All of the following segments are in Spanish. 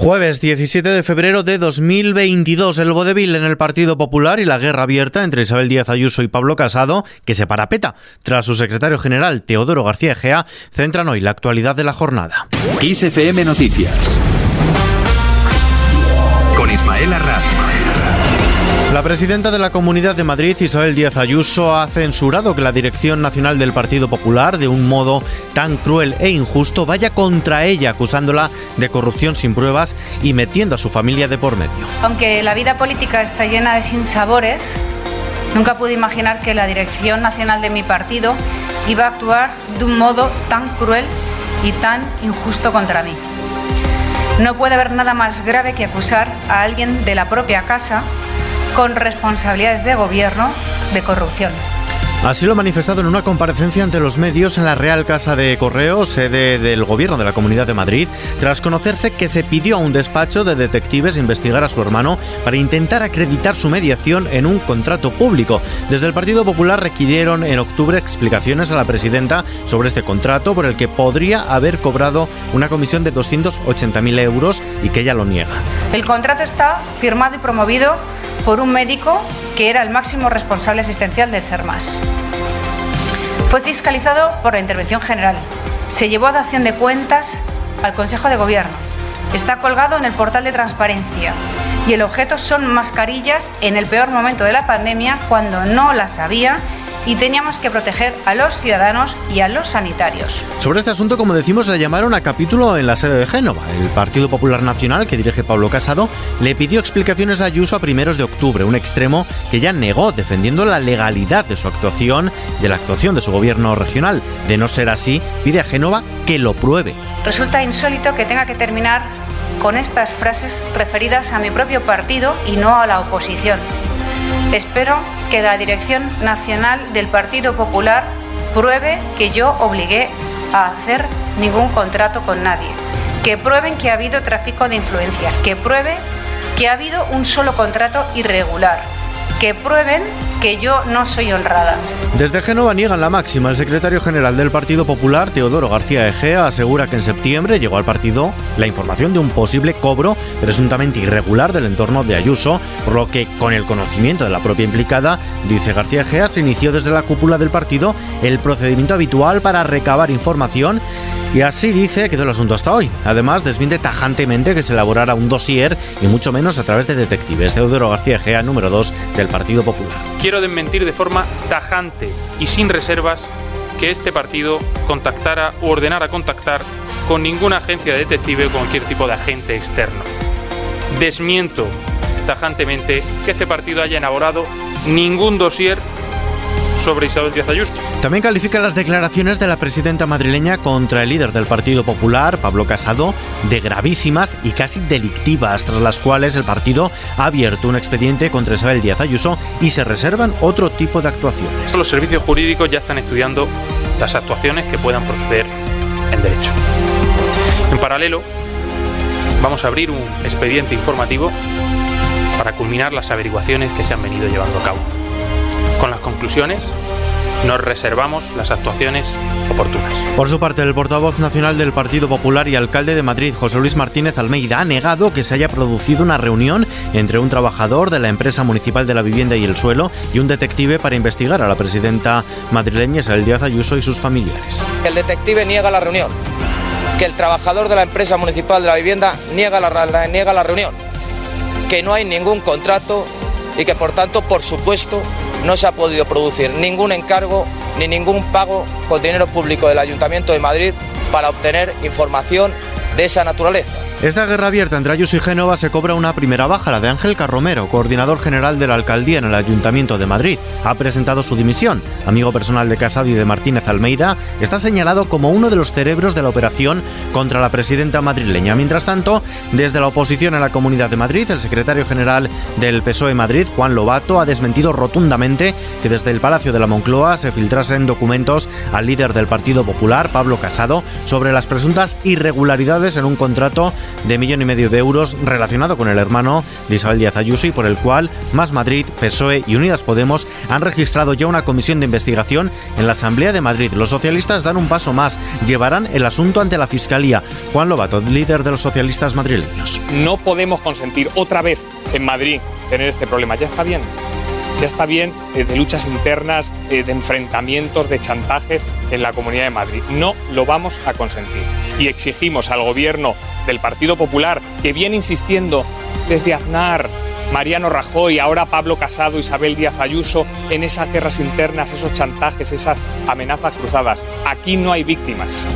Jueves 17 de febrero de 2022, el vodevil en el Partido Popular y la guerra abierta entre Isabel Díaz Ayuso y Pablo Casado, que se parapeta tras su secretario general Teodoro García Egea, centran hoy la actualidad de la jornada. XFM Noticias con Ismael Arranz. La presidenta de la Comunidad de Madrid, Isabel Díaz Ayuso, ha censurado que la Dirección Nacional del Partido Popular, de un modo tan cruel e injusto, vaya contra ella, acusándola de corrupción sin pruebas y metiendo a su familia de por medio. Aunque la vida política está llena de sinsabores, nunca pude imaginar que la Dirección Nacional de mi partido iba a actuar de un modo tan cruel y tan injusto contra mí. No puede haber nada más grave que acusar a alguien de la propia casa con responsabilidades de gobierno de corrupción. Así lo ha manifestado en una comparecencia ante los medios en la Real Casa de Correos, sede del Gobierno de la Comunidad de Madrid, tras conocerse que se pidió a un despacho de detectives investigar a su hermano para intentar acreditar su mediación en un contrato público. Desde el Partido Popular requirieron en octubre explicaciones a la presidenta sobre este contrato por el que podría haber cobrado una comisión de 280.000 euros y que ella lo niega. El contrato está firmado y promovido por un médico que era el máximo responsable asistencial del SERMAS. Fue fiscalizado por la Intervención General. Se llevó a dación de cuentas al Consejo de Gobierno. Está colgado en el portal de transparencia. Y el objeto son mascarillas en el peor momento de la pandemia, cuando no las había y teníamos que proteger a los ciudadanos y a los sanitarios. Sobre este asunto, como decimos, le llamaron a capítulo en la sede de Génova. El Partido Popular Nacional, que dirige Pablo Casado, le pidió explicaciones a Ayuso a primeros de octubre, un extremo que ya negó, defendiendo la legalidad de su actuación y de la actuación de su gobierno regional. De no ser así, pide a Génova que lo pruebe. Resulta insólito que tenga que terminar con estas frases referidas a mi propio partido y no a la oposición. Espero que la Dirección Nacional del Partido Popular pruebe que yo obligué a hacer ningún contrato con nadie, que prueben que ha habido tráfico de influencias, que pruebe que ha habido un solo contrato irregular, que prueben que yo no soy honrada. Desde Génova niegan la máxima. El secretario general del Partido Popular, Teodoro García Egea, asegura que en septiembre llegó al partido la información de un posible cobro presuntamente irregular del entorno de Ayuso, por lo que, con el conocimiento de la propia implicada, dice García Egea, se inició desde la cúpula del partido el procedimiento habitual para recabar información y así dice quedó el asunto hasta hoy. Además, desmiente tajantemente que se elaborara un dossier y mucho menos a través de detectives. Teodoro García Egea, número 2 del Partido Popular quiero desmentir de forma tajante y sin reservas que este partido contactara o ordenara contactar con ninguna agencia de detective o cualquier tipo de agente externo. Desmiento tajantemente que este partido haya elaborado ningún dossier sobre Isabel Díaz Ayuso. También califica las declaraciones de la presidenta madrileña contra el líder del Partido Popular, Pablo Casado, de gravísimas y casi delictivas, tras las cuales el partido ha abierto un expediente contra Isabel Díaz Ayuso y se reservan otro tipo de actuaciones. Los servicios jurídicos ya están estudiando las actuaciones que puedan proceder en derecho. En paralelo, vamos a abrir un expediente informativo para culminar las averiguaciones que se han venido llevando a cabo. Con las conclusiones nos reservamos las actuaciones oportunas. Por su parte, el portavoz nacional del Partido Popular y alcalde de Madrid, José Luis Martínez Almeida, ha negado que se haya producido una reunión entre un trabajador de la empresa municipal de la vivienda y el suelo y un detective para investigar a la presidenta madrileña Isabel Díaz Ayuso y sus familiares. El detective niega la reunión, que el trabajador de la empresa municipal de la vivienda niega la, niega la reunión, que no hay ningún contrato y que por tanto, por supuesto, no se ha podido producir ningún encargo ni ningún pago con dinero público del Ayuntamiento de Madrid para obtener información de esa naturaleza. Esta guerra abierta entre Ayuso y Génova se cobra una primera baja, la de Ángel Carromero, coordinador general de la alcaldía en el Ayuntamiento de Madrid. Ha presentado su dimisión. Amigo personal de Casado y de Martínez Almeida, está señalado como uno de los cerebros de la operación contra la presidenta madrileña. Mientras tanto, desde la oposición en la Comunidad de Madrid, el secretario general del PSOE Madrid, Juan Lobato, ha desmentido rotundamente que desde el Palacio de la Moncloa se filtrasen documentos al líder del Partido Popular, Pablo Casado, sobre las presuntas irregularidades en un contrato de millón y medio de euros relacionado con el hermano de Isabel Díaz Ayuso y por el cual Más Madrid, PSOE y Unidas Podemos han registrado ya una comisión de investigación en la Asamblea de Madrid. Los socialistas dan un paso más, llevarán el asunto ante la Fiscalía. Juan Lobato, líder de los socialistas madrileños. No podemos consentir otra vez en Madrid tener este problema. Ya está bien ya está bien eh, de luchas internas, eh, de enfrentamientos, de chantajes en la Comunidad de Madrid. No lo vamos a consentir. Y exigimos al gobierno del Partido Popular, que viene insistiendo desde Aznar, Mariano Rajoy, ahora Pablo Casado, Isabel Díaz Ayuso, en esas guerras internas, esos chantajes, esas amenazas cruzadas. Aquí no hay víctimas.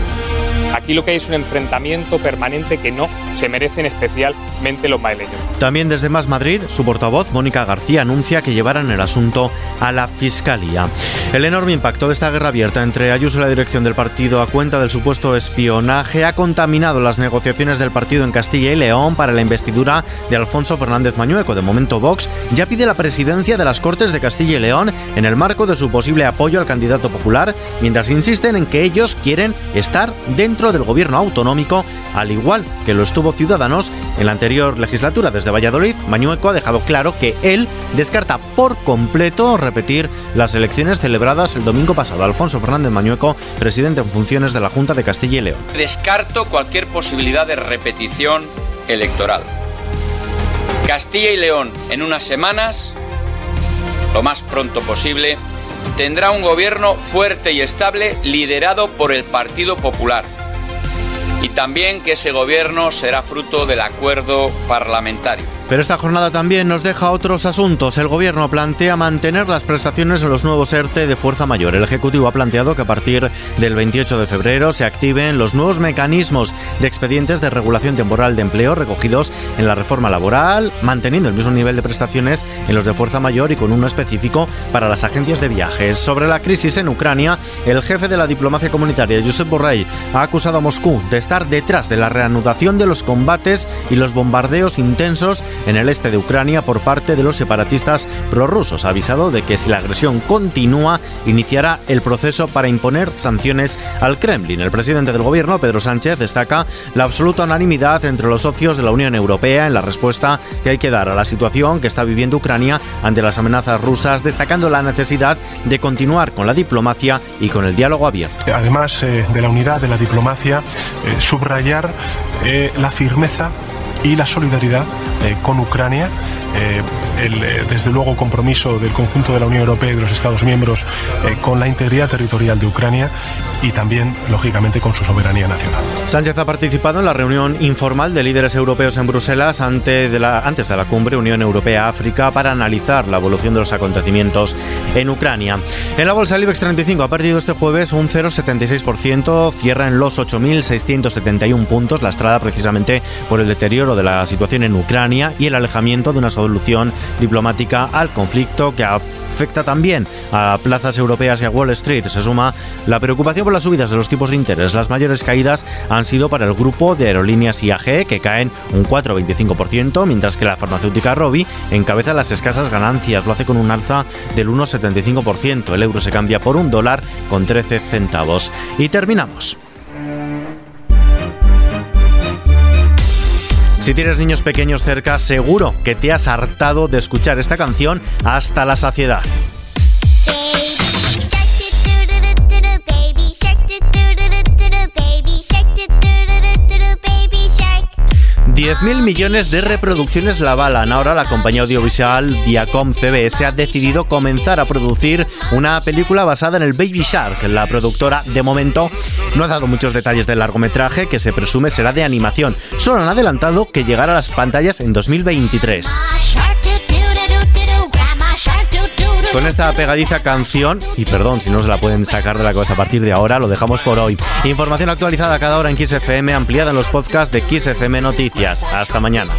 Aquí lo que hay es un enfrentamiento permanente que no se merecen especialmente los madrileños. También desde Más Madrid, su portavoz, Mónica García, anuncia que llevarán el asunto a la Fiscalía. El enorme impacto de esta guerra abierta entre Ayuso y la dirección del partido a cuenta del supuesto espionaje ha contaminado las negociaciones del partido en Castilla y León para la investidura de Alfonso Fernández Mañueco. De momento, Vox ya pide la presidencia de las Cortes de Castilla y León en el marco de su posible apoyo al candidato popular, mientras insisten en que ellos quieren estar dentro del gobierno autonómico, al igual que lo estuvo Ciudadanos en la anterior legislatura. Desde Valladolid, Mañueco ha dejado claro que él descarta por completo repetir las elecciones celebradas el domingo pasado. Alfonso Fernández Mañueco, presidente en funciones de la Junta de Castilla y León. Descarto cualquier posibilidad de repetición electoral. Castilla y León en unas semanas, lo más pronto posible, tendrá un gobierno fuerte y estable liderado por el Partido Popular y también que ese gobierno será fruto del acuerdo parlamentario. Pero esta jornada también nos deja otros asuntos. El Gobierno plantea mantener las prestaciones en los nuevos ERTE de fuerza mayor. El Ejecutivo ha planteado que a partir del 28 de febrero se activen los nuevos mecanismos de expedientes de regulación temporal de empleo recogidos en la reforma laboral, manteniendo el mismo nivel de prestaciones en los de fuerza mayor y con uno específico para las agencias de viajes. Sobre la crisis en Ucrania, el jefe de la diplomacia comunitaria, Josep Borrell, ha acusado a Moscú de estar detrás de la reanudación de los combates y los bombardeos intensos en el este de Ucrania por parte de los separatistas prorrusos. Ha avisado de que si la agresión continúa, iniciará el proceso para imponer sanciones al Kremlin. El presidente del gobierno, Pedro Sánchez, destaca la absoluta unanimidad entre los socios de la Unión Europea en la respuesta que hay que dar a la situación que está viviendo Ucrania ante las amenazas rusas, destacando la necesidad de continuar con la diplomacia y con el diálogo abierto. Además eh, de la unidad de la diplomacia, eh, subrayar eh, la firmeza y la solidaridad eh, con Ucrania eh, el, eh, desde luego, compromiso del conjunto de la Unión Europea y de los Estados miembros eh, con la integridad territorial de Ucrania y también, lógicamente, con su soberanía nacional. Sánchez ha participado en la reunión informal de líderes europeos en Bruselas antes de la, antes de la cumbre Unión Europea-África para analizar la evolución de los acontecimientos en Ucrania. En la bolsa, el IBEX 35 ha perdido este jueves un 0,76%, cierra en los 8.671 puntos, lastrada precisamente por el deterioro de la situación en Ucrania y el alejamiento de una solución diplomática al conflicto que afecta también a plazas europeas y a Wall Street. Se suma la preocupación por las subidas de los tipos de interés. Las mayores caídas han sido para el grupo de aerolíneas IAG, que caen un 4,25%, mientras que la farmacéutica Robi encabeza las escasas ganancias. Lo hace con un alza del 1,75%. El euro se cambia por un dólar con 13 centavos. Y terminamos. Si tienes niños pequeños cerca, seguro que te has hartado de escuchar esta canción hasta la saciedad. 10.000 millones de reproducciones la balan. Ahora la compañía audiovisual Viacom CBS ha decidido comenzar a producir una película basada en el Baby Shark. La productora, de momento, no ha dado muchos detalles del largometraje, que se presume será de animación. Solo han adelantado que llegará a las pantallas en 2023. Con esta pegadiza canción, y perdón si no se la pueden sacar de la cabeza a partir de ahora, lo dejamos por hoy. Información actualizada cada hora en XFM, ampliada en los podcasts de XFM Noticias. Hasta mañana.